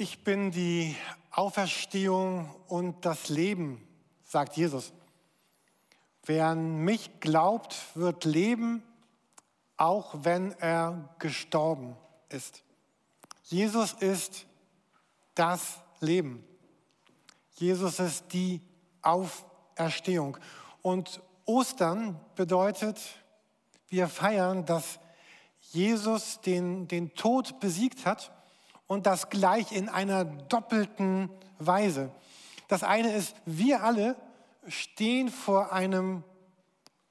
Ich bin die Auferstehung und das Leben, sagt Jesus. Wer an mich glaubt, wird leben, auch wenn er gestorben ist. Jesus ist das Leben. Jesus ist die Auferstehung. Und Ostern bedeutet, wir feiern, dass Jesus den, den Tod besiegt hat und das gleich in einer doppelten Weise. Das eine ist, wir alle stehen vor einem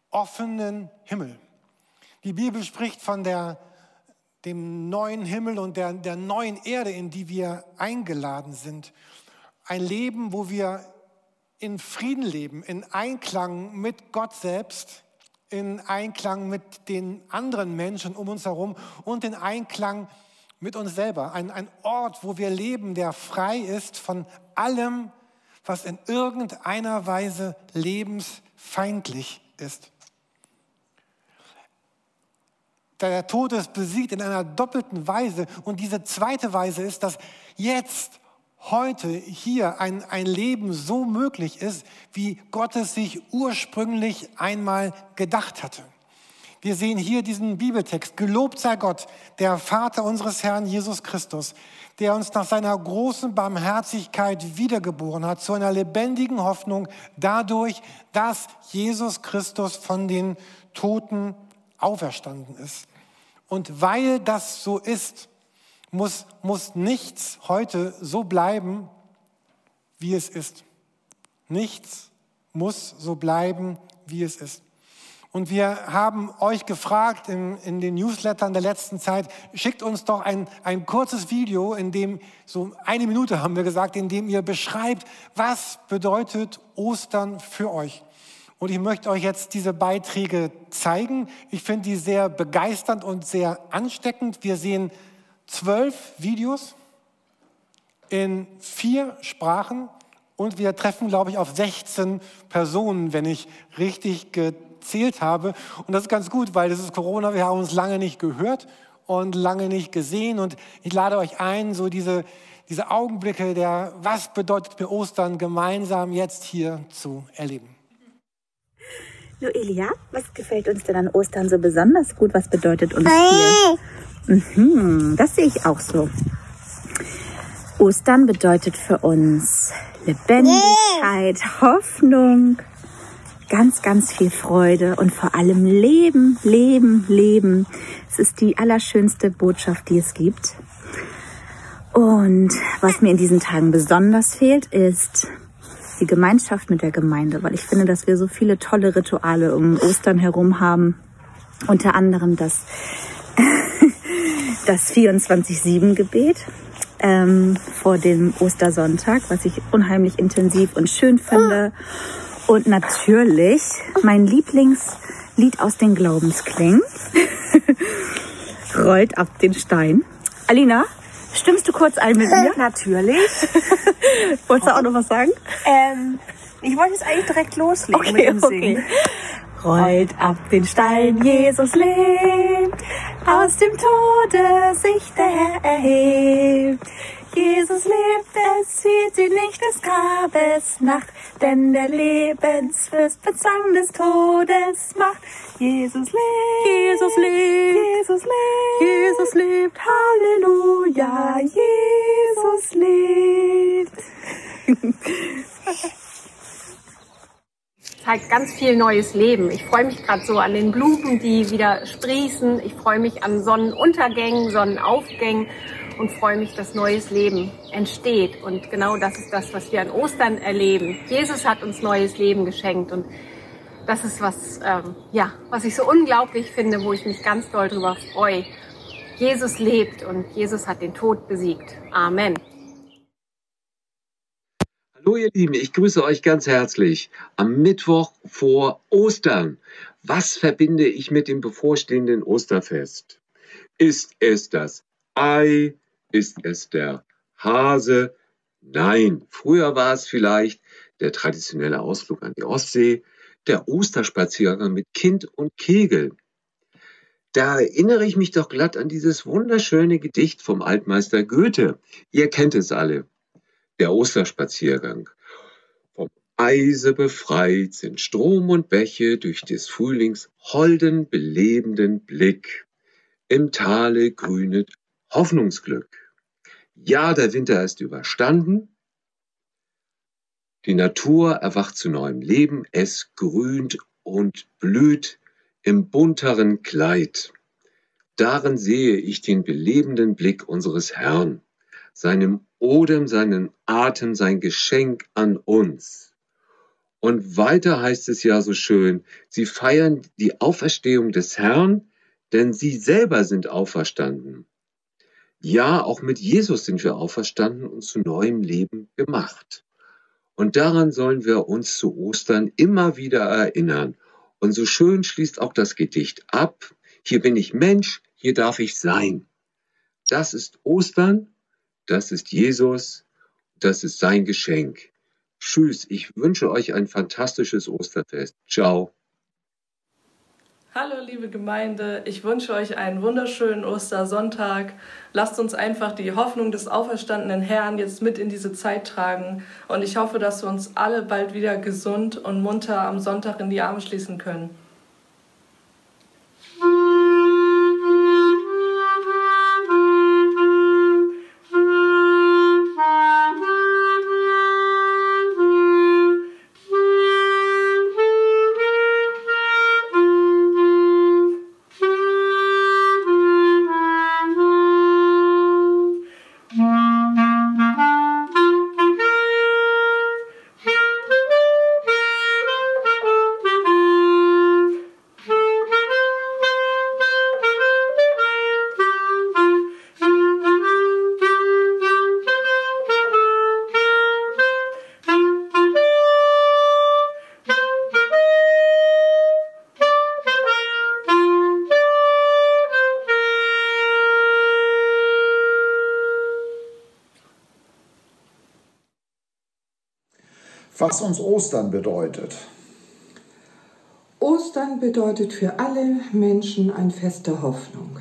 offenen Himmel. Die Bibel spricht von der, dem neuen Himmel und der, der neuen Erde, in die wir eingeladen sind. Ein Leben, wo wir in Frieden leben, in Einklang mit Gott selbst, in Einklang mit den anderen Menschen um uns herum und in Einklang mit mit uns selber. Ein, ein Ort, wo wir leben, der frei ist von allem, was in irgendeiner Weise lebensfeindlich ist. Der Tod ist besiegt in einer doppelten Weise. Und diese zweite Weise ist, dass jetzt, heute, hier ein, ein Leben so möglich ist, wie Gott es sich ursprünglich einmal gedacht hatte. Wir sehen hier diesen Bibeltext. Gelobt sei Gott, der Vater unseres Herrn Jesus Christus, der uns nach seiner großen Barmherzigkeit wiedergeboren hat zu einer lebendigen Hoffnung dadurch, dass Jesus Christus von den Toten auferstanden ist. Und weil das so ist, muss, muss nichts heute so bleiben, wie es ist. Nichts muss so bleiben, wie es ist. Und wir haben euch gefragt in, in, den Newslettern der letzten Zeit, schickt uns doch ein, ein kurzes Video, in dem, so eine Minute haben wir gesagt, in dem ihr beschreibt, was bedeutet Ostern für euch. Und ich möchte euch jetzt diese Beiträge zeigen. Ich finde die sehr begeisternd und sehr ansteckend. Wir sehen zwölf Videos in vier Sprachen und wir treffen, glaube ich, auf 16 Personen, wenn ich richtig gezählt habe. Und das ist ganz gut, weil das ist Corona, wir haben uns lange nicht gehört und lange nicht gesehen. Und ich lade euch ein, so diese, diese Augenblicke der, was bedeutet mir Ostern, gemeinsam jetzt hier zu erleben. So, Elia, was gefällt uns denn an Ostern so besonders gut? Was bedeutet uns hier? Mhm, das sehe ich auch so. Ostern bedeutet für uns Lebendigkeit, Hoffnung, ganz, ganz viel Freude und vor allem Leben, Leben, Leben. Es ist die allerschönste Botschaft, die es gibt. Und was mir in diesen Tagen besonders fehlt, ist die Gemeinschaft mit der Gemeinde, weil ich finde, dass wir so viele tolle Rituale um Ostern herum haben. Unter anderem das, das 24-7-Gebet ähm, vor dem Ostersonntag, was ich unheimlich intensiv und schön finde. Und natürlich mein Lieblingslied aus den Glaubensklängen. Rollt ab den Stein. Alina, stimmst du kurz ein mit mir? Natürlich. Wolltest du auch noch was sagen? Ähm, ich wollte jetzt eigentlich direkt loslegen okay, mit dem Singen. Okay. Rollt ab den Stein, Jesus lebt, aus dem Tode sich der Herr erhebt. Jesus lebt, es sieht sie nicht des Grabes Nacht, denn der Lebensfürst bezwang des Todes Macht. Jesus lebt, Jesus lebt, Jesus lebt, Jesus lebt, Halleluja, Jesus lebt. zeigt ganz viel neues Leben. Ich freue mich gerade so an den Blumen, die wieder sprießen. Ich freue mich an Sonnenuntergängen, Sonnenaufgängen und freue mich, dass neues Leben entsteht. Und genau das ist das, was wir an Ostern erleben. Jesus hat uns neues Leben geschenkt und das ist was, ähm, ja, was ich so unglaublich finde, wo ich mich ganz doll drüber freue. Jesus lebt und Jesus hat den Tod besiegt. Amen. Hallo ihr Lieben, ich grüße euch ganz herzlich am Mittwoch vor Ostern. Was verbinde ich mit dem bevorstehenden Osterfest? Ist es das Ei? Ist es der Hase? Nein, früher war es vielleicht der traditionelle Ausflug an die Ostsee, der Osterspaziergang mit Kind und Kegel. Da erinnere ich mich doch glatt an dieses wunderschöne Gedicht vom Altmeister Goethe. Ihr kennt es alle. Der Osterspaziergang. Vom Eise befreit sind Strom und Bäche durch des Frühlings holden, belebenden Blick. Im Tale grünet Hoffnungsglück. Ja, der Winter ist überstanden. Die Natur erwacht zu neuem Leben. Es grünt und blüht im bunteren Kleid. Darin sehe ich den belebenden Blick unseres Herrn, seinem Odem, seinen Atem, sein Geschenk an uns. Und weiter heißt es ja so schön, sie feiern die Auferstehung des Herrn, denn sie selber sind auferstanden. Ja, auch mit Jesus sind wir auferstanden und zu neuem Leben gemacht. Und daran sollen wir uns zu Ostern immer wieder erinnern und so schön schließt auch das Gedicht ab. Hier bin ich Mensch, hier darf ich sein. Das ist Ostern, das ist Jesus, das ist sein Geschenk. Tschüss, ich wünsche euch ein fantastisches Osterfest. Ciao. Hallo liebe Gemeinde, ich wünsche euch einen wunderschönen Ostersonntag. Lasst uns einfach die Hoffnung des auferstandenen Herrn jetzt mit in diese Zeit tragen und ich hoffe, dass wir uns alle bald wieder gesund und munter am Sonntag in die Arme schließen können. Was uns Ostern bedeutet. Ostern bedeutet für alle Menschen ein Fest der Hoffnung.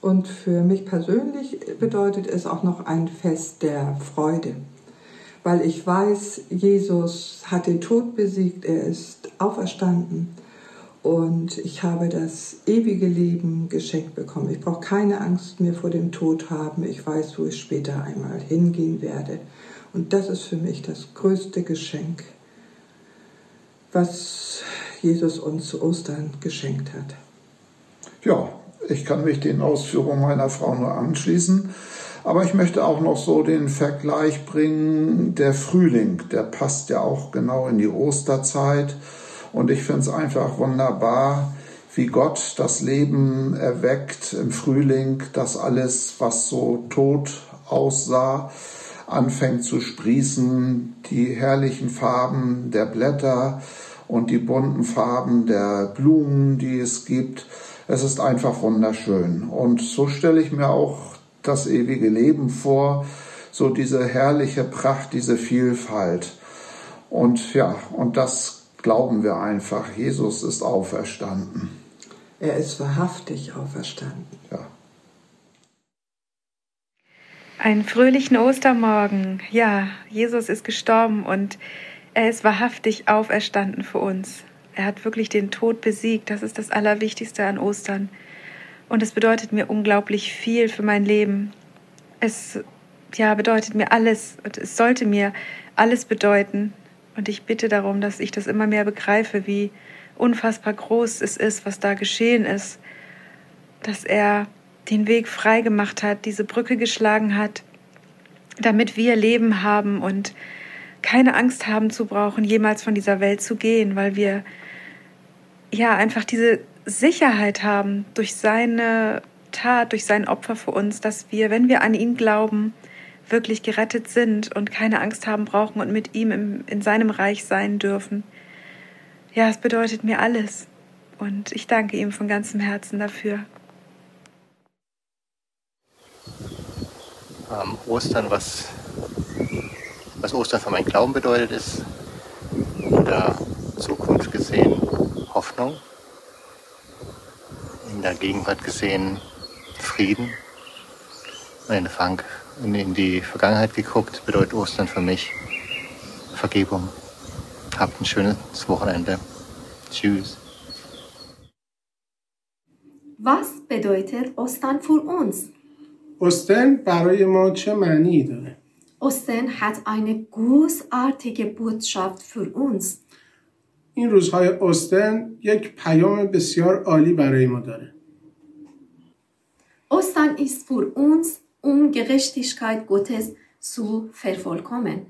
Und für mich persönlich bedeutet es auch noch ein Fest der Freude, weil ich weiß, Jesus hat den Tod besiegt, er ist auferstanden und ich habe das ewige Leben geschenkt bekommen. Ich brauche keine Angst mehr vor dem Tod haben. Ich weiß, wo ich später einmal hingehen werde. Und das ist für mich das größte Geschenk, was Jesus uns zu Ostern geschenkt hat. Ja, ich kann mich den Ausführungen meiner Frau nur anschließen. Aber ich möchte auch noch so den Vergleich bringen, der Frühling, der passt ja auch genau in die Osterzeit. Und ich finde es einfach wunderbar, wie Gott das Leben erweckt im Frühling, dass alles, was so tot aussah, anfängt zu sprießen, die herrlichen Farben der Blätter und die bunten Farben der Blumen, die es gibt. Es ist einfach wunderschön. Und so stelle ich mir auch das ewige Leben vor, so diese herrliche Pracht, diese Vielfalt. Und ja, und das glauben wir einfach. Jesus ist auferstanden. Er ist wahrhaftig auferstanden. Ja. Einen fröhlichen Ostermorgen. Ja, Jesus ist gestorben und er ist wahrhaftig auferstanden für uns. Er hat wirklich den Tod besiegt. Das ist das Allerwichtigste an Ostern. Und es bedeutet mir unglaublich viel für mein Leben. Es ja, bedeutet mir alles und es sollte mir alles bedeuten. Und ich bitte darum, dass ich das immer mehr begreife, wie unfassbar groß es ist, was da geschehen ist. Dass er den Weg frei gemacht hat, diese Brücke geschlagen hat, damit wir Leben haben und keine Angst haben zu brauchen, jemals von dieser Welt zu gehen, weil wir ja einfach diese Sicherheit haben durch seine Tat, durch sein Opfer für uns, dass wir, wenn wir an ihn glauben, wirklich gerettet sind und keine Angst haben brauchen und mit ihm im, in seinem Reich sein dürfen. Ja, es bedeutet mir alles. Und ich danke ihm von ganzem Herzen dafür. Ähm, Ostern, was, was Ostern für meinen Glauben bedeutet, ist in der Zukunft gesehen Hoffnung. In der Gegenwart gesehen Frieden. Und in die Vergangenheit geguckt bedeutet Ostern für mich Vergebung. Habt ein schönes Wochenende. Tschüss. Was bedeutet Ostern für uns? Ostern برای ما چه معنی داره؟ Ostern hat eine großartige Botschaft für uns. این روزهای اوستن یک پیام بسیار عالی برای ما داره. Ostern ist für uns, um Gerechtigkeit Gottes zu vervollkommen.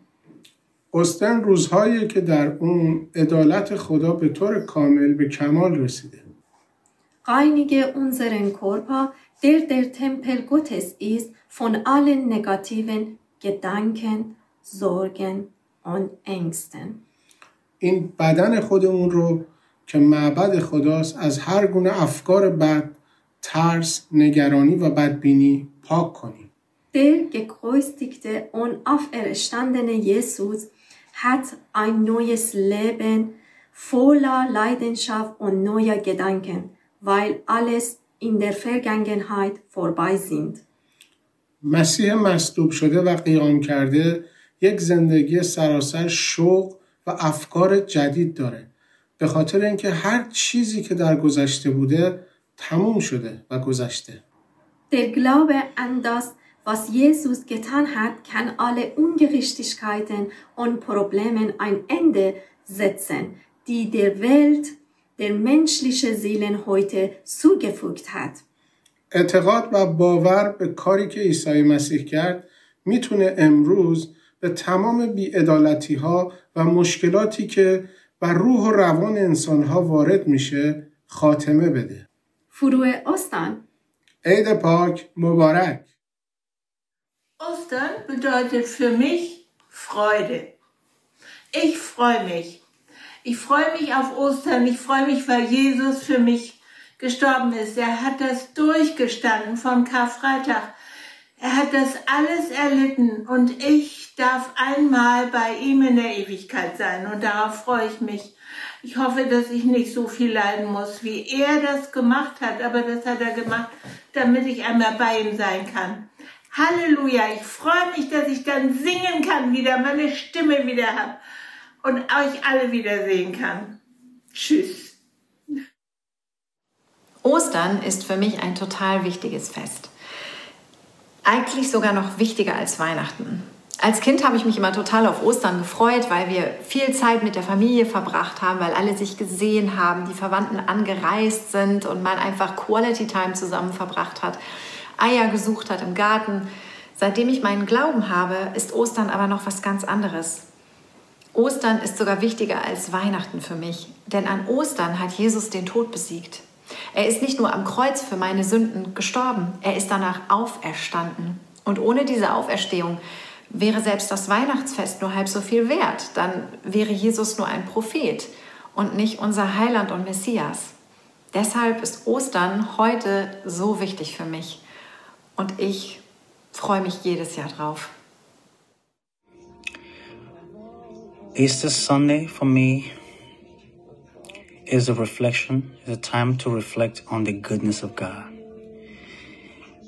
اوستن روزهایی که در اون عدالت خدا به طور کامل به کمال رسیده. Reinige unseren Körper, der der Tempel Gottes ist, von allen negativen Gedanken, Sorgen und Ängsten. این بدن خودمون رو که معبد خداست از هر گونه افکار بد، ترس، نگرانی و بدبینی پاک کنیم. Der gekreuzigte und auferstandene Jesus hat ein neues Leben voller Leidenschaft und neuer Gedanken, weil alles in der Vergangenheit vorbei sind. مسیح مصلوب شده و قیام کرده یک زندگی سراسر شوق و افکار جدید داره به خاطر اینکه هر چیزی که در گذشته بوده تموم شده و گذشته Der Glaube an das, was Jesus getan hat, kann alle Ungerechtigkeiten und Problemen ein Ende setzen, die der Welt, der menschlichen Seelen heute zugefügt hat. اعتقاد و باور به کاری که عیسی مسیح کرد می‌تونه امروز به تمام بیعدالتی ها و مشکلاتی که بر روح و روان انسان ها وارد میشه خاتمه بده. فروع Ostern. عید پاک مبارک. Ostern bedeutet für mich Freude. Ich freue mich. Ich freue mich auf Ostern. Ich freue mich, weil Jesus für mich gestorben ist. Er hat das durchgestanden vom Karfreitag er hat das alles erlitten und ich darf einmal bei ihm in der Ewigkeit sein und darauf freue ich mich. Ich hoffe, dass ich nicht so viel leiden muss, wie er das gemacht hat, aber das hat er gemacht, damit ich einmal bei ihm sein kann. Halleluja, ich freue mich, dass ich dann singen kann wieder, meine Stimme wieder habe und euch alle wiedersehen kann. Tschüss. Ostern ist für mich ein total wichtiges Fest. Eigentlich sogar noch wichtiger als Weihnachten. Als Kind habe ich mich immer total auf Ostern gefreut, weil wir viel Zeit mit der Familie verbracht haben, weil alle sich gesehen haben, die Verwandten angereist sind und man einfach Quality Time zusammen verbracht hat, Eier gesucht hat im Garten. Seitdem ich meinen Glauben habe, ist Ostern aber noch was ganz anderes. Ostern ist sogar wichtiger als Weihnachten für mich, denn an Ostern hat Jesus den Tod besiegt. Er ist nicht nur am Kreuz für meine Sünden gestorben, er ist danach auferstanden. Und ohne diese Auferstehung wäre selbst das Weihnachtsfest nur halb so viel wert. Dann wäre Jesus nur ein Prophet und nicht unser Heiland und Messias. Deshalb ist Ostern heute so wichtig für mich. Und ich freue mich jedes Jahr drauf. Easter Sunday for me is a reflection, is a time to reflect on the goodness of God.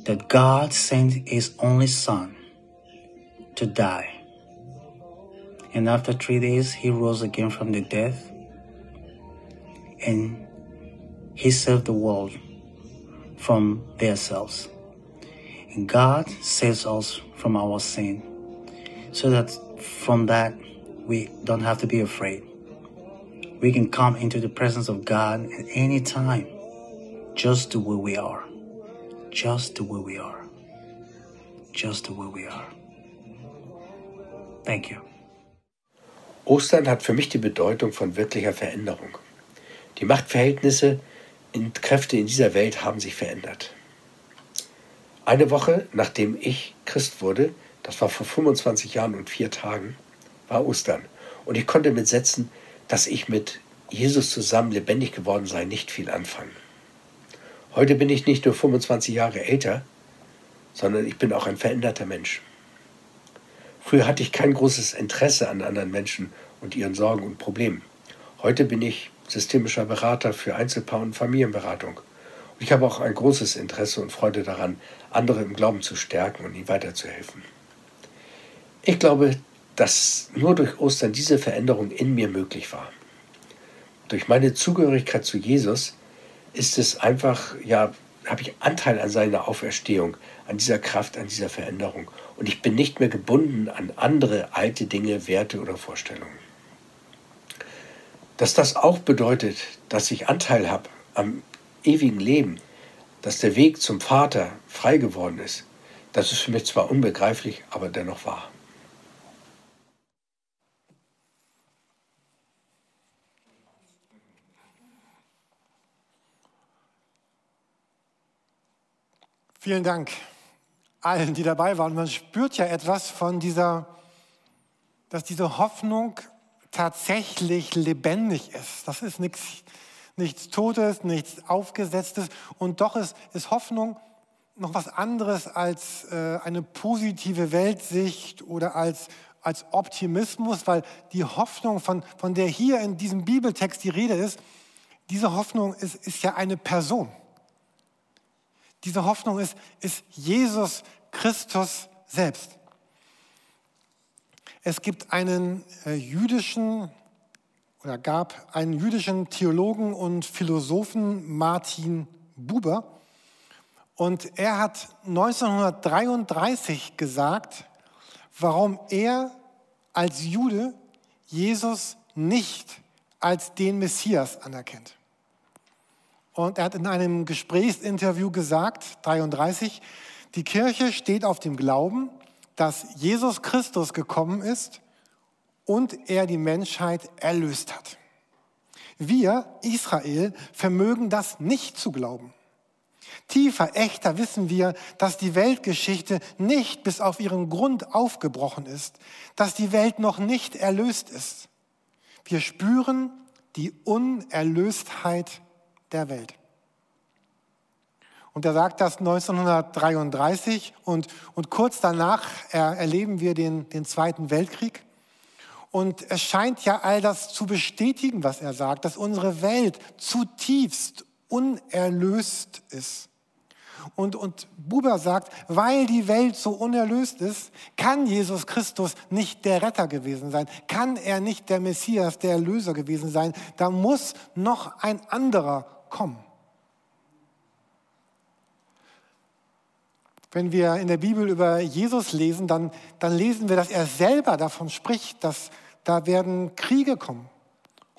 That God sent His only Son to die. And after three days, He rose again from the dead. And He saved the world from their selves. And God saves us from our sin. So that from that, we don't have to be afraid we can come into the presence of God at any time, just the way we are. Just the way we are. Just the way we are. Thank you. Ostern hat für mich die Bedeutung von wirklicher Veränderung. Die Machtverhältnisse und Kräfte in dieser Welt haben sich verändert. Eine Woche nachdem ich Christ wurde, das war vor 25 Jahren und vier Tagen, war Ostern. Und ich konnte mit Sätzen dass ich mit Jesus zusammen lebendig geworden sei, nicht viel anfangen. Heute bin ich nicht nur 25 Jahre älter, sondern ich bin auch ein veränderter Mensch. Früher hatte ich kein großes Interesse an anderen Menschen und ihren Sorgen und Problemen. Heute bin ich systemischer Berater für Einzelpaar- und Familienberatung Ich habe auch ein großes Interesse und Freude daran, andere im Glauben zu stärken und ihnen weiterzuhelfen. Ich glaube, dass nur durch Ostern diese Veränderung in mir möglich war. Durch meine Zugehörigkeit zu Jesus ist es einfach, ja, habe ich Anteil an seiner Auferstehung, an dieser Kraft, an dieser Veränderung. Und ich bin nicht mehr gebunden an andere alte Dinge, Werte oder Vorstellungen. Dass das auch bedeutet, dass ich Anteil habe am ewigen Leben, dass der Weg zum Vater frei geworden ist, das ist für mich zwar unbegreiflich, aber dennoch wahr. Vielen Dank allen, die dabei waren. Man spürt ja etwas von dieser, dass diese Hoffnung tatsächlich lebendig ist. Das ist nichts, nichts Totes, nichts Aufgesetztes. Und doch ist, ist Hoffnung noch was anderes als äh, eine positive Weltsicht oder als, als Optimismus, weil die Hoffnung, von, von der hier in diesem Bibeltext die Rede ist, diese Hoffnung ist, ist ja eine Person. Diese Hoffnung ist, ist Jesus Christus selbst. Es gibt einen äh, jüdischen oder gab einen jüdischen Theologen und Philosophen Martin Buber und er hat 1933 gesagt, warum er als Jude Jesus nicht als den Messias anerkennt. Und er hat in einem Gesprächsinterview gesagt, 33, die Kirche steht auf dem Glauben, dass Jesus Christus gekommen ist und er die Menschheit erlöst hat. Wir, Israel, vermögen das nicht zu glauben. Tiefer, echter wissen wir, dass die Weltgeschichte nicht bis auf ihren Grund aufgebrochen ist, dass die Welt noch nicht erlöst ist. Wir spüren die Unerlöstheit der Welt. Und er sagt das 1933 und, und kurz danach erleben wir den, den Zweiten Weltkrieg. Und es scheint ja all das zu bestätigen, was er sagt, dass unsere Welt zutiefst unerlöst ist. Und, und Buber sagt, weil die Welt so unerlöst ist, kann Jesus Christus nicht der Retter gewesen sein, kann er nicht der Messias, der Erlöser gewesen sein. Da muss noch ein anderer kommen. Wenn wir in der Bibel über Jesus lesen, dann, dann lesen wir, dass er selber davon spricht, dass da werden Kriege kommen,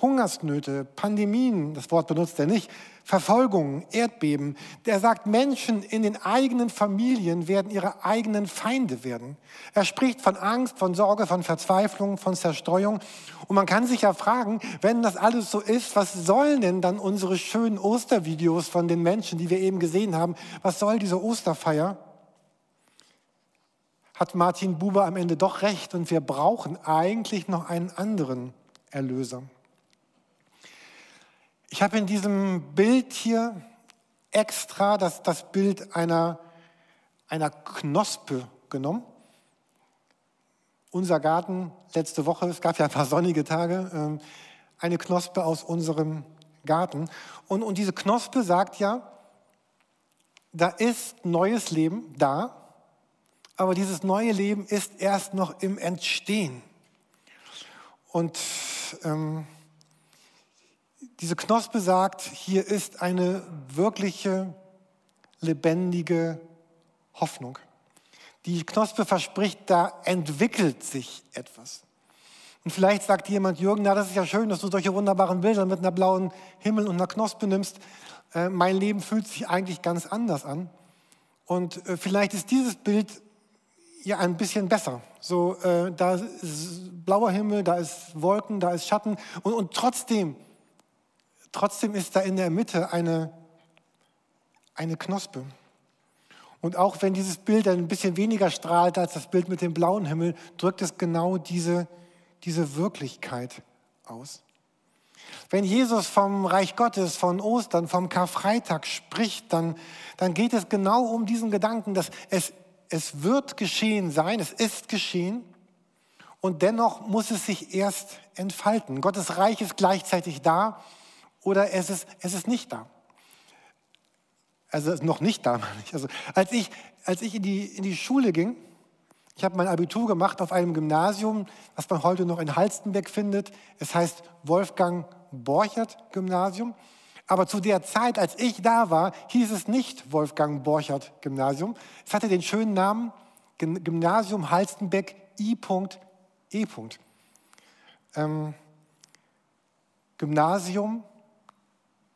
Hungersnöte, Pandemien, das Wort benutzt er nicht, Verfolgungen, Erdbeben. Der sagt, Menschen in den eigenen Familien werden ihre eigenen Feinde werden. Er spricht von Angst, von Sorge, von Verzweiflung, von Zerstreuung. Und man kann sich ja fragen, wenn das alles so ist, was sollen denn dann unsere schönen Ostervideos von den Menschen, die wir eben gesehen haben, was soll diese Osterfeier? Hat Martin Buber am Ende doch recht und wir brauchen eigentlich noch einen anderen Erlöser. Ich habe in diesem Bild hier extra das, das Bild einer, einer Knospe genommen. Unser Garten letzte Woche, es gab ja ein paar sonnige Tage, ähm, eine Knospe aus unserem Garten. Und, und diese Knospe sagt ja, da ist neues Leben da, aber dieses neue Leben ist erst noch im Entstehen. Und ähm, diese Knospe sagt, hier ist eine wirkliche, lebendige Hoffnung. Die Knospe verspricht, da entwickelt sich etwas. Und vielleicht sagt jemand, Jürgen, na, das ist ja schön, dass du solche wunderbaren Bilder mit einer blauen Himmel und einer Knospe nimmst. Äh, mein Leben fühlt sich eigentlich ganz anders an. Und äh, vielleicht ist dieses Bild ja ein bisschen besser. So, äh, da ist blauer Himmel, da ist Wolken, da ist Schatten. Und, und trotzdem Trotzdem ist da in der Mitte eine, eine Knospe. Und auch wenn dieses Bild ein bisschen weniger strahlt als das Bild mit dem blauen Himmel, drückt es genau diese, diese Wirklichkeit aus. Wenn Jesus vom Reich Gottes, von Ostern, vom Karfreitag spricht, dann, dann geht es genau um diesen Gedanken, dass es, es wird geschehen sein, es ist geschehen und dennoch muss es sich erst entfalten. Gottes Reich ist gleichzeitig da oder es ist, es ist nicht da. Also noch nicht damalig. Also als ich, als ich in, die, in die Schule ging, ich habe mein Abitur gemacht auf einem Gymnasium, was man heute noch in Halstenbeck findet. Es heißt Wolfgang Borchert Gymnasium. Aber zu der Zeit, als ich da war, hieß es nicht Wolfgang Borchert Gymnasium. Es hatte den schönen Namen Gymnasium Halstenbeck I.E. Ähm, Gymnasium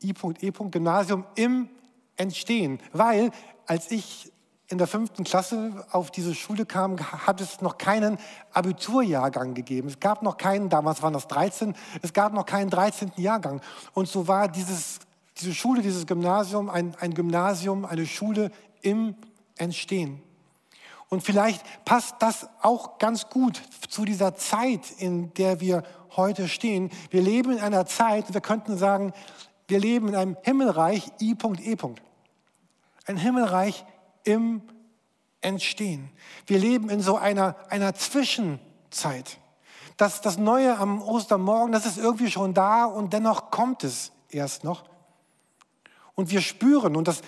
I.E. Gymnasium im Entstehen. Weil als ich in der fünften Klasse auf diese Schule kam, hat es noch keinen Abiturjahrgang gegeben. Es gab noch keinen, damals waren das 13, es gab noch keinen 13. Jahrgang. Und so war dieses, diese Schule, dieses Gymnasium ein, ein Gymnasium, eine Schule im Entstehen. Und vielleicht passt das auch ganz gut zu dieser Zeit, in der wir heute stehen. Wir leben in einer Zeit, wir könnten sagen, wir leben in einem Himmelreich I.E. Ein Himmelreich im Entstehen. Wir leben in so einer, einer Zwischenzeit. Das, das Neue am Ostermorgen, das ist irgendwie schon da und dennoch kommt es erst noch. Und wir spüren, und das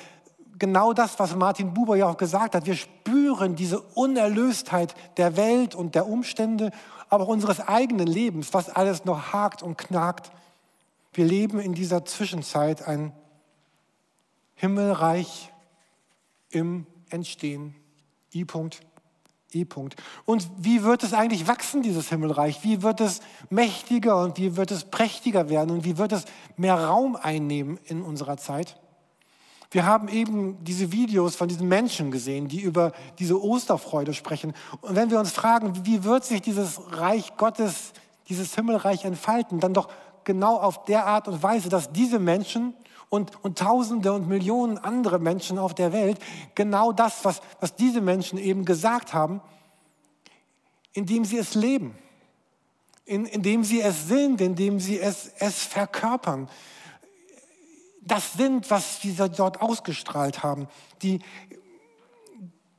genau das, was Martin Buber ja auch gesagt hat, wir spüren diese Unerlöstheit der Welt und der Umstände, aber auch unseres eigenen Lebens, was alles noch hakt und knagt. Wir leben in dieser Zwischenzeit ein Himmelreich im Entstehen. I. -Punkt. Und wie wird es eigentlich wachsen, dieses Himmelreich? Wie wird es mächtiger und wie wird es prächtiger werden und wie wird es mehr Raum einnehmen in unserer Zeit? Wir haben eben diese Videos von diesen Menschen gesehen, die über diese Osterfreude sprechen. Und wenn wir uns fragen, wie wird sich dieses Reich Gottes, dieses Himmelreich entfalten, dann doch genau auf der Art und Weise, dass diese Menschen und, und Tausende und Millionen andere Menschen auf der Welt genau das, was, was diese Menschen eben gesagt haben, indem sie es leben, in, indem sie es sind, indem sie es, es verkörpern. Das sind, was sie dort ausgestrahlt haben. Die,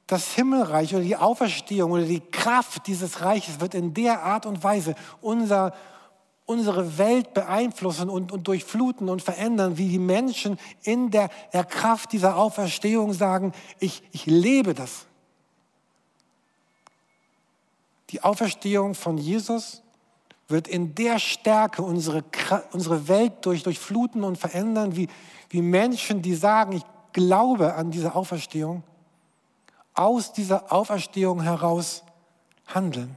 das Himmelreich oder die Auferstehung oder die Kraft dieses Reiches wird in der Art und Weise unser unsere Welt beeinflussen und, und durchfluten und verändern, wie die Menschen in der, der Kraft dieser Auferstehung sagen, ich, ich lebe das. Die Auferstehung von Jesus wird in der Stärke unsere, unsere Welt durch, durchfluten und verändern, wie, wie Menschen, die sagen, ich glaube an diese Auferstehung, aus dieser Auferstehung heraus handeln.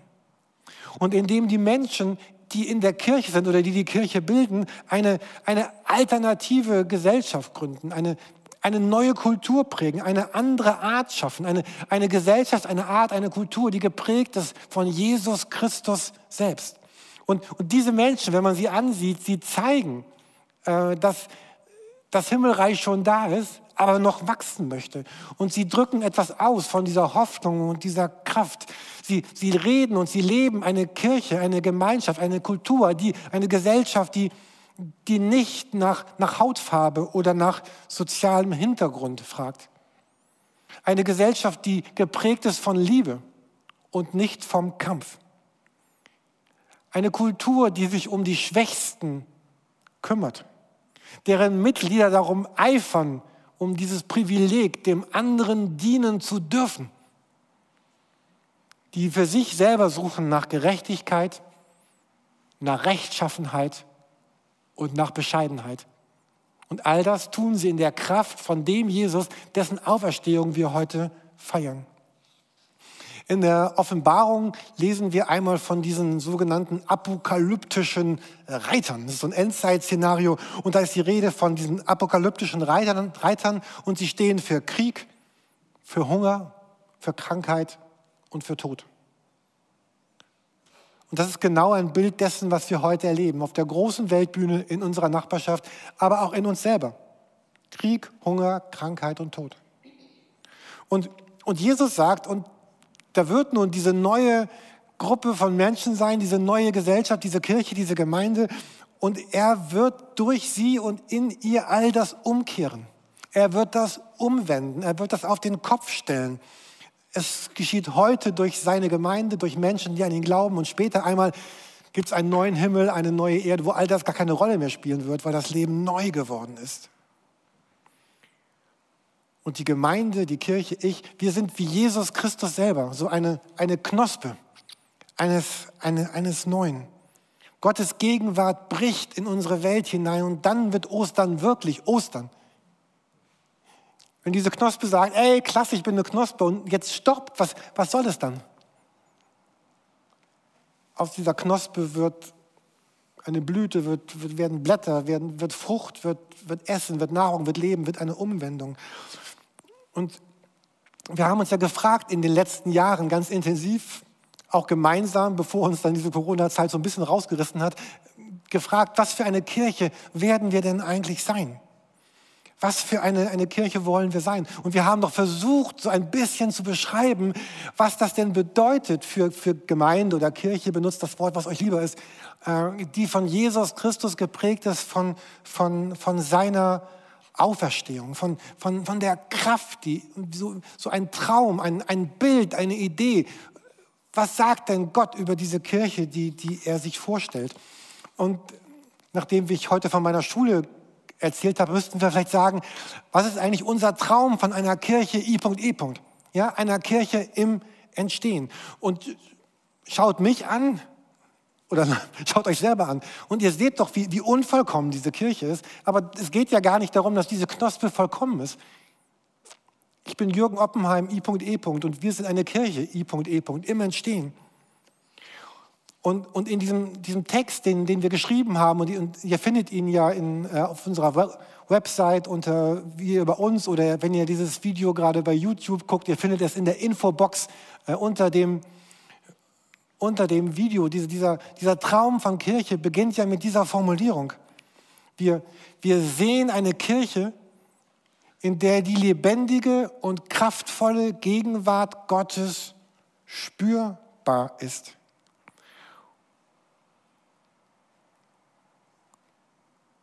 Und indem die Menschen die in der Kirche sind oder die die Kirche bilden, eine, eine alternative Gesellschaft gründen, eine, eine neue Kultur prägen, eine andere Art schaffen, eine, eine Gesellschaft, eine Art, eine Kultur, die geprägt ist von Jesus Christus selbst. Und, und diese Menschen, wenn man sie ansieht, sie zeigen, äh, dass das Himmelreich schon da ist, aber noch wachsen möchte. Und sie drücken etwas aus von dieser Hoffnung und dieser Kraft. Sie, sie reden und sie leben eine Kirche, eine Gemeinschaft, eine Kultur, die, eine Gesellschaft, die, die nicht nach, nach Hautfarbe oder nach sozialem Hintergrund fragt. Eine Gesellschaft, die geprägt ist von Liebe und nicht vom Kampf. Eine Kultur, die sich um die Schwächsten kümmert, deren Mitglieder darum eifern, um dieses Privileg, dem anderen dienen zu dürfen, die für sich selber suchen nach Gerechtigkeit, nach Rechtschaffenheit und nach Bescheidenheit. Und all das tun sie in der Kraft von dem Jesus, dessen Auferstehung wir heute feiern. In der Offenbarung lesen wir einmal von diesen sogenannten apokalyptischen Reitern. Das ist so ein Endzeitszenario und da ist die Rede von diesen apokalyptischen Reitern, Reitern und sie stehen für Krieg, für Hunger, für Krankheit und für Tod. Und das ist genau ein Bild dessen, was wir heute erleben, auf der großen Weltbühne in unserer Nachbarschaft, aber auch in uns selber. Krieg, Hunger, Krankheit und Tod. Und, und Jesus sagt, und da wird nun diese neue Gruppe von Menschen sein, diese neue Gesellschaft, diese Kirche, diese Gemeinde. Und er wird durch sie und in ihr all das umkehren. Er wird das umwenden. Er wird das auf den Kopf stellen. Es geschieht heute durch seine Gemeinde, durch Menschen, die an ihn glauben. Und später einmal gibt es einen neuen Himmel, eine neue Erde, wo all das gar keine Rolle mehr spielen wird, weil das Leben neu geworden ist. Und die Gemeinde, die Kirche, ich, wir sind wie Jesus Christus selber, so eine, eine Knospe eines, eine, eines Neuen. Gottes Gegenwart bricht in unsere Welt hinein und dann wird Ostern wirklich Ostern. Wenn diese Knospe sagt, ey, klasse, ich bin eine Knospe und jetzt stoppt, was, was soll es dann? Aus dieser Knospe wird eine Blüte, wird, wird, werden Blätter, werden, wird Frucht, wird, wird Essen, wird Nahrung, wird Leben, wird eine Umwendung. Und wir haben uns ja gefragt in den letzten Jahren ganz intensiv, auch gemeinsam, bevor uns dann diese Corona-Zeit so ein bisschen rausgerissen hat, gefragt, was für eine Kirche werden wir denn eigentlich sein? Was für eine, eine Kirche wollen wir sein? Und wir haben doch versucht, so ein bisschen zu beschreiben, was das denn bedeutet für, für Gemeinde oder Kirche, benutzt das Wort, was euch lieber ist, äh, die von Jesus Christus geprägt ist, von, von, von seiner Auferstehung, von, von, von der Kraft, die, so, so ein Traum, ein, ein Bild, eine Idee. Was sagt denn Gott über diese Kirche, die, die er sich vorstellt? Und nachdem ich heute von meiner Schule erzählt habe, müssten wir vielleicht sagen, was ist eigentlich unser Traum von einer Kirche I.E. Ja, einer Kirche im Entstehen. Und schaut mich an oder schaut euch selber an und ihr seht doch, wie, wie unvollkommen diese Kirche ist. Aber es geht ja gar nicht darum, dass diese Knospe vollkommen ist. Ich bin Jürgen Oppenheim, I.E. und wir sind eine Kirche, I.E. im Entstehen. Und, und in diesem, diesem Text, den, den wir geschrieben haben, und, und ihr findet ihn ja in, äh, auf unserer Website unter wie bei uns oder wenn ihr dieses Video gerade bei YouTube guckt, ihr findet es in der Infobox äh, unter, dem, unter dem Video. Diese, dieser, dieser Traum von Kirche beginnt ja mit dieser Formulierung. Wir, wir sehen eine Kirche, in der die lebendige und kraftvolle Gegenwart Gottes spürbar ist.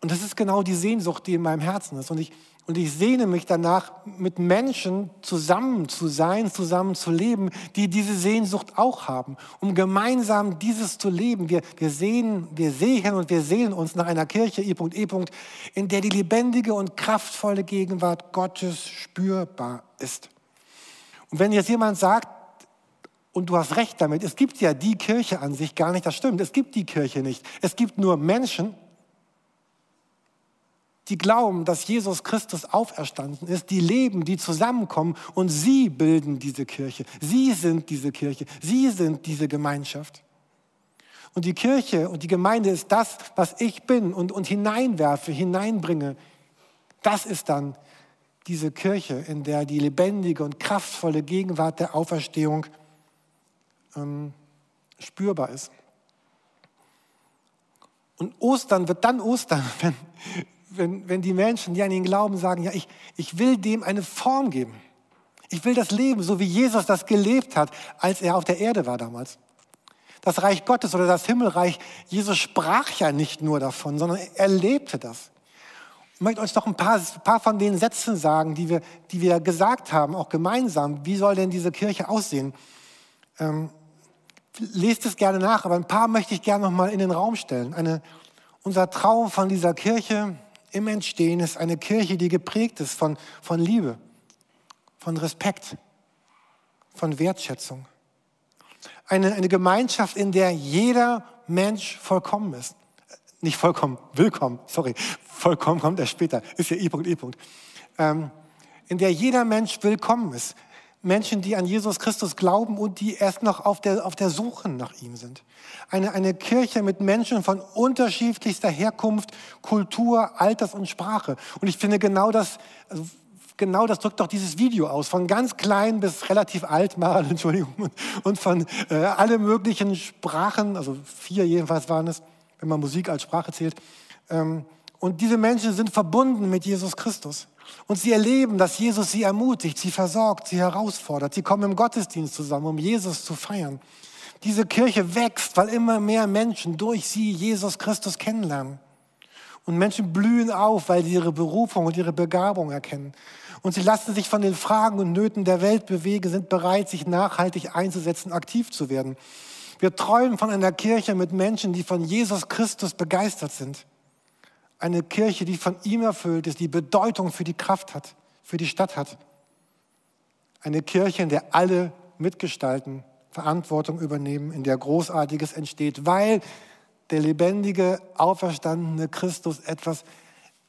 Und das ist genau die Sehnsucht, die in meinem Herzen ist. Und ich, und ich sehne mich danach, mit Menschen zusammen zu sein, zusammen zu leben, die diese Sehnsucht auch haben, um gemeinsam dieses zu leben. Wir, wir, sehen, wir sehen und wir sehnen uns nach einer Kirche, I.E., in der die lebendige und kraftvolle Gegenwart Gottes spürbar ist. Und wenn jetzt jemand sagt, und du hast recht damit, es gibt ja die Kirche an sich gar nicht, das stimmt, es gibt die Kirche nicht. Es gibt nur Menschen, die glauben, dass Jesus Christus auferstanden ist, die leben, die zusammenkommen und sie bilden diese Kirche. Sie sind diese Kirche. Sie sind diese Gemeinschaft. Und die Kirche und die Gemeinde ist das, was ich bin und, und hineinwerfe, hineinbringe. Das ist dann diese Kirche, in der die lebendige und kraftvolle Gegenwart der Auferstehung ähm, spürbar ist. Und Ostern wird dann Ostern, wenn, wenn, wenn die Menschen, die an ihn glauben, sagen, ja, ich, ich will dem eine Form geben. Ich will das Leben, so wie Jesus das gelebt hat, als er auf der Erde war damals. Das Reich Gottes oder das Himmelreich, Jesus sprach ja nicht nur davon, sondern er lebte das. Ich möchte euch noch ein paar, ein paar von den Sätzen sagen, die wir, die wir gesagt haben, auch gemeinsam. Wie soll denn diese Kirche aussehen? Ähm, lest es gerne nach, aber ein paar möchte ich gerne noch mal in den Raum stellen. Eine, unser Traum von dieser Kirche, im Entstehen ist eine Kirche, die geprägt ist von, von Liebe, von Respekt, von Wertschätzung. Eine, eine Gemeinschaft, in der jeder Mensch vollkommen ist. Nicht vollkommen, willkommen, sorry, vollkommen kommt erst später, ist ja I.I. Ähm, in der jeder Mensch willkommen ist. Menschen, die an Jesus Christus glauben und die erst noch auf der, auf der Suche nach ihm sind. Eine, eine Kirche mit Menschen von unterschiedlichster Herkunft, Kultur, Alters und Sprache. Und ich finde genau das, also genau das drückt doch dieses Video aus. Von ganz klein bis relativ alt, Maren, Entschuldigung, und von äh, alle möglichen Sprachen, also vier jedenfalls waren es, wenn man Musik als Sprache zählt. Ähm, und diese Menschen sind verbunden mit Jesus Christus. Und sie erleben, dass Jesus sie ermutigt, sie versorgt, sie herausfordert. Sie kommen im Gottesdienst zusammen, um Jesus zu feiern. Diese Kirche wächst, weil immer mehr Menschen durch sie Jesus Christus kennenlernen. Und Menschen blühen auf, weil sie ihre Berufung und ihre Begabung erkennen. Und sie lassen sich von den Fragen und Nöten der Welt bewegen, sind bereit, sich nachhaltig einzusetzen, aktiv zu werden. Wir träumen von einer Kirche mit Menschen, die von Jesus Christus begeistert sind. Eine Kirche, die von ihm erfüllt ist, die Bedeutung für die Kraft hat, für die Stadt hat. Eine Kirche, in der alle mitgestalten, Verantwortung übernehmen, in der Großartiges entsteht, weil der lebendige, auferstandene Christus etwas,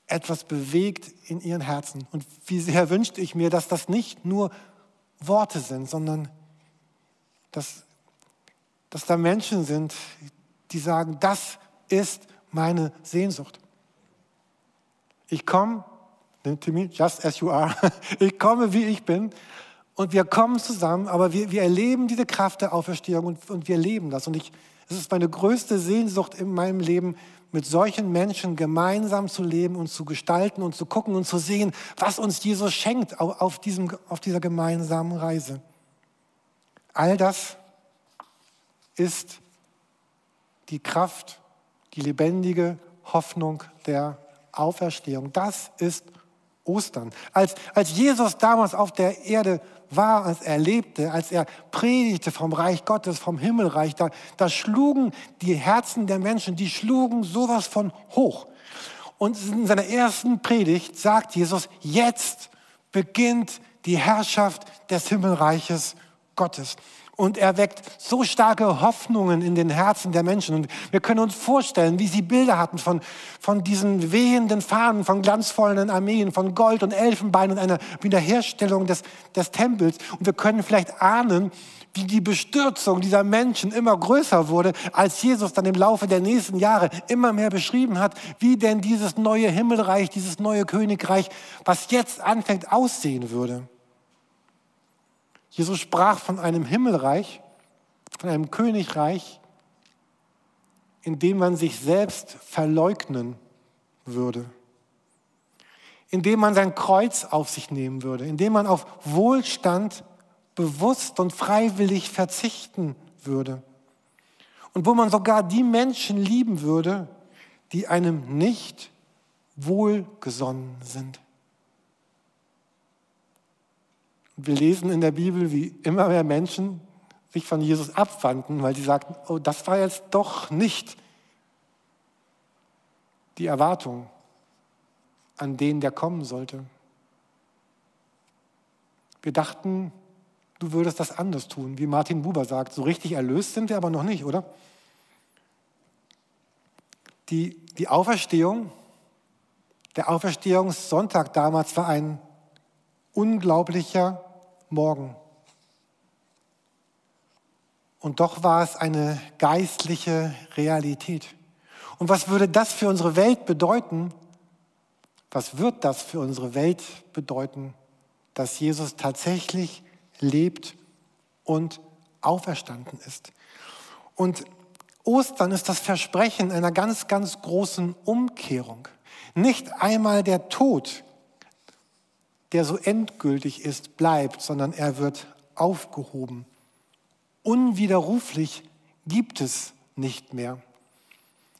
etwas bewegt in ihren Herzen. Und wie sehr wünschte ich mir, dass das nicht nur Worte sind, sondern dass, dass da Menschen sind, die sagen, das ist meine Sehnsucht. Ich komme, just as you are, ich komme, wie ich bin. Und wir kommen zusammen, aber wir, wir erleben diese Kraft der Auferstehung und, und wir leben das. Und ich, es ist meine größte Sehnsucht in meinem Leben, mit solchen Menschen gemeinsam zu leben und zu gestalten und zu gucken und zu sehen, was uns Jesus schenkt auf, diesem, auf dieser gemeinsamen Reise. All das ist die Kraft, die lebendige Hoffnung der Auferstehung. Das ist Ostern. Als, als Jesus damals auf der Erde war, als er lebte, als er predigte vom Reich Gottes, vom Himmelreich, da, da schlugen die Herzen der Menschen, die schlugen sowas von hoch. Und in seiner ersten Predigt sagt Jesus, jetzt beginnt die Herrschaft des Himmelreiches Gottes und er weckt so starke Hoffnungen in den Herzen der Menschen. Und wir können uns vorstellen, wie sie Bilder hatten von, von diesen wehenden Fahnen, von glanzvollen Armeen, von Gold und Elfenbein und einer Wiederherstellung des, des Tempels. Und wir können vielleicht ahnen, wie die Bestürzung dieser Menschen immer größer wurde, als Jesus dann im Laufe der nächsten Jahre immer mehr beschrieben hat, wie denn dieses neue Himmelreich, dieses neue Königreich, was jetzt anfängt, aussehen würde. Jesus sprach von einem Himmelreich, von einem Königreich, in dem man sich selbst verleugnen würde, in dem man sein Kreuz auf sich nehmen würde, in dem man auf Wohlstand bewusst und freiwillig verzichten würde und wo man sogar die Menschen lieben würde, die einem nicht wohlgesonnen sind. Wir lesen in der Bibel, wie immer mehr Menschen sich von Jesus abwandten, weil sie sagten, oh, das war jetzt doch nicht die Erwartung an den, der kommen sollte. Wir dachten, du würdest das anders tun, wie Martin Buber sagt. So richtig erlöst sind wir aber noch nicht, oder? Die, die Auferstehung, der Auferstehungssonntag damals war ein unglaublicher morgen. Und doch war es eine geistliche Realität. Und was würde das für unsere Welt bedeuten? Was wird das für unsere Welt bedeuten, dass Jesus tatsächlich lebt und auferstanden ist? Und Ostern ist das Versprechen einer ganz, ganz großen Umkehrung. Nicht einmal der Tod der so endgültig ist, bleibt, sondern er wird aufgehoben. Unwiderruflich gibt es nicht mehr.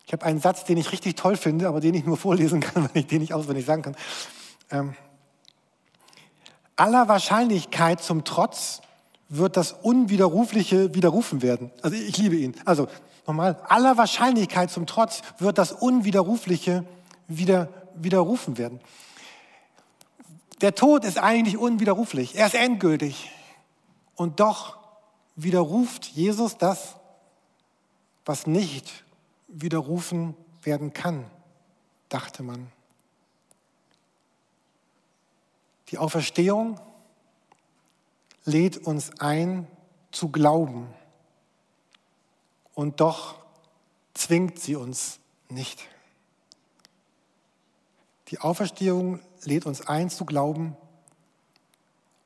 Ich habe einen Satz, den ich richtig toll finde, aber den ich nur vorlesen kann, weil ich den nicht auswendig sagen kann. Ähm, aller Wahrscheinlichkeit zum Trotz wird das Unwiderrufliche widerrufen werden. Also ich liebe ihn. Also nochmal, aller Wahrscheinlichkeit zum Trotz wird das Unwiderrufliche wieder widerrufen werden. Der Tod ist eigentlich unwiderruflich. Er ist endgültig. Und doch widerruft Jesus das, was nicht widerrufen werden kann, dachte man. Die Auferstehung lädt uns ein zu glauben. Und doch zwingt sie uns nicht. Die Auferstehung lädt uns ein zu glauben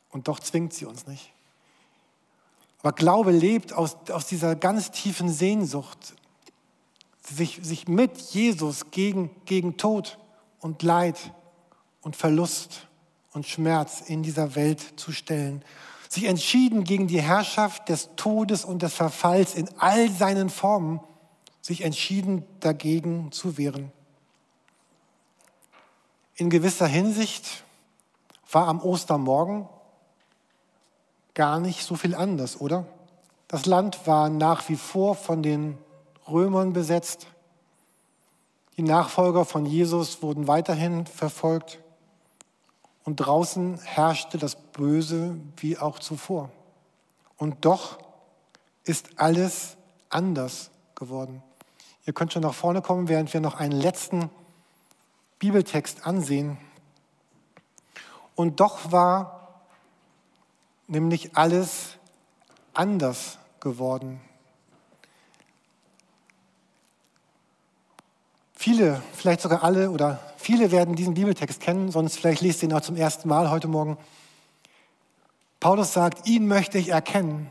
und doch zwingt sie uns nicht. Aber Glaube lebt aus, aus dieser ganz tiefen Sehnsucht, sich, sich mit Jesus gegen, gegen Tod und Leid und Verlust und Schmerz in dieser Welt zu stellen. Sich entschieden gegen die Herrschaft des Todes und des Verfalls in all seinen Formen, sich entschieden dagegen zu wehren. In gewisser Hinsicht war am Ostermorgen gar nicht so viel anders, oder? Das Land war nach wie vor von den Römern besetzt. Die Nachfolger von Jesus wurden weiterhin verfolgt. Und draußen herrschte das Böse wie auch zuvor. Und doch ist alles anders geworden. Ihr könnt schon nach vorne kommen, während wir noch einen letzten Bibeltext ansehen. Und doch war nämlich alles anders geworden. Viele, vielleicht sogar alle oder viele werden diesen Bibeltext kennen, sonst vielleicht lest ihr ihn auch zum ersten Mal heute Morgen. Paulus sagt, ihn möchte ich erkennen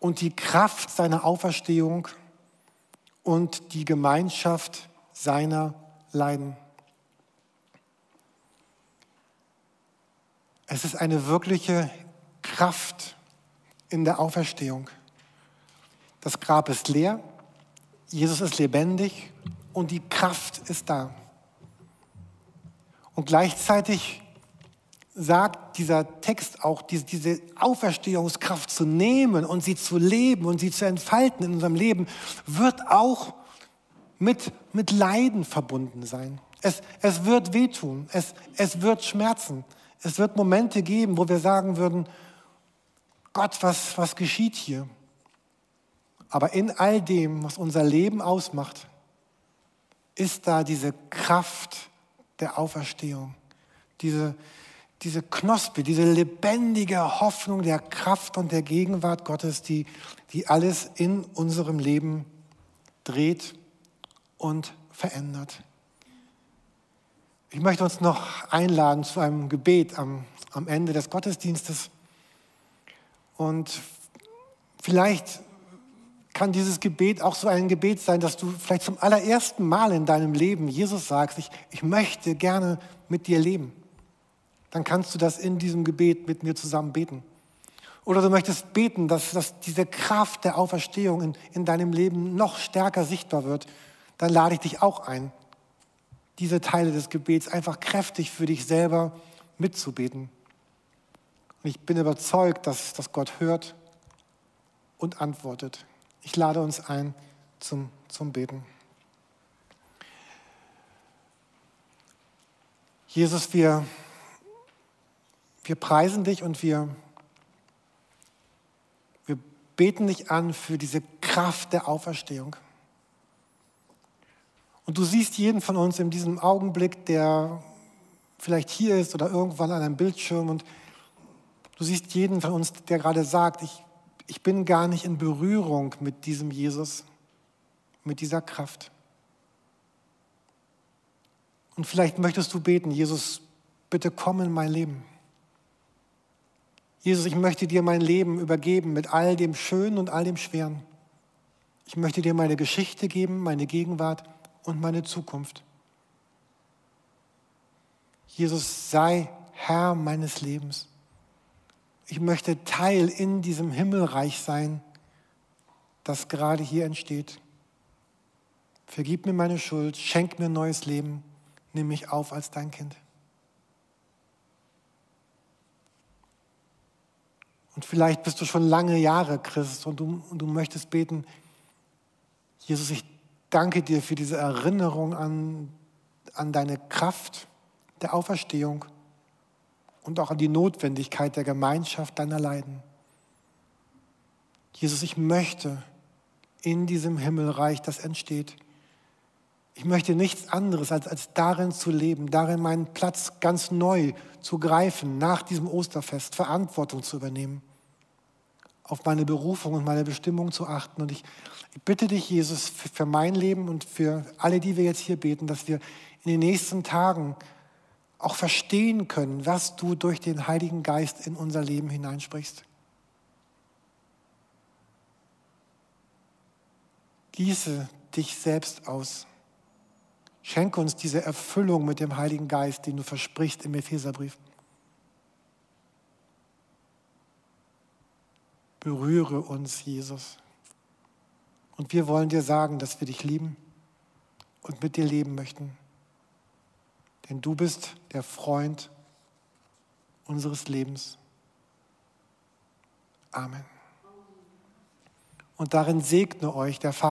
und die Kraft seiner Auferstehung und die Gemeinschaft seiner Leiden. Es ist eine wirkliche Kraft in der Auferstehung. Das Grab ist leer, Jesus ist lebendig und die Kraft ist da. Und gleichzeitig sagt dieser Text auch, diese, Auferstehungskraft zu nehmen und sie zu leben und sie zu entfalten in unserem Leben, wird auch mit, mit Leiden verbunden sein. Es, es wird wehtun, es, es wird schmerzen. Es wird Momente geben, wo wir sagen würden, Gott, was, was geschieht hier? Aber in all dem, was unser Leben ausmacht, ist da diese Kraft der Auferstehung, diese, diese Knospe, diese lebendige Hoffnung der Kraft und der Gegenwart Gottes, die, die alles in unserem Leben dreht und verändert. Ich möchte uns noch einladen zu einem Gebet am, am Ende des Gottesdienstes. Und vielleicht kann dieses Gebet auch so ein Gebet sein, dass du vielleicht zum allerersten Mal in deinem Leben Jesus sagst, ich, ich möchte gerne mit dir leben. Dann kannst du das in diesem Gebet mit mir zusammen beten. Oder du möchtest beten, dass, dass diese Kraft der Auferstehung in, in deinem Leben noch stärker sichtbar wird. Dann lade ich dich auch ein, diese Teile des Gebets einfach kräftig für dich selber mitzubeten. Und ich bin überzeugt, dass, dass Gott hört und antwortet. Ich lade uns ein zum, zum Beten. Jesus, wir, wir preisen dich und wir, wir beten dich an für diese Kraft der Auferstehung. Und du siehst jeden von uns in diesem Augenblick, der vielleicht hier ist oder irgendwann an einem Bildschirm und du siehst jeden von uns, der gerade sagt, ich, ich bin gar nicht in Berührung mit diesem Jesus, mit dieser Kraft. Und vielleicht möchtest du beten, Jesus, bitte komm in mein Leben. Jesus, ich möchte dir mein Leben übergeben mit all dem Schönen und all dem Schweren. Ich möchte dir meine Geschichte geben, meine Gegenwart und meine Zukunft. Jesus, sei Herr meines Lebens ich möchte Teil in diesem Himmelreich sein, das gerade hier entsteht. Vergib mir meine Schuld, schenk mir neues Leben, nimm mich auf als dein Kind. Und vielleicht bist du schon lange Jahre Christ und du, und du möchtest beten, Jesus, ich danke dir für diese Erinnerung an, an deine Kraft der Auferstehung und auch an die Notwendigkeit der Gemeinschaft deiner Leiden. Jesus, ich möchte in diesem Himmelreich, das entsteht, ich möchte nichts anderes, als, als darin zu leben, darin meinen Platz ganz neu zu greifen, nach diesem Osterfest Verantwortung zu übernehmen, auf meine Berufung und meine Bestimmung zu achten. Und ich, bitte dich, Jesus, für, für mein Leben und für alle, die wir jetzt hier beten, dass wir in den nächsten Tagen auch verstehen können, was du durch den Heiligen Geist in unser Leben hineinsprichst. Gieße dich selbst aus. Schenke uns diese Erfüllung mit dem Heiligen Geist, den du versprichst im Epheserbrief. Berühre uns, Jesus. Und wir wollen dir sagen, dass wir dich lieben und mit dir leben möchten denn du bist der Freund unseres Lebens. Amen. Und darin segne euch der Vater.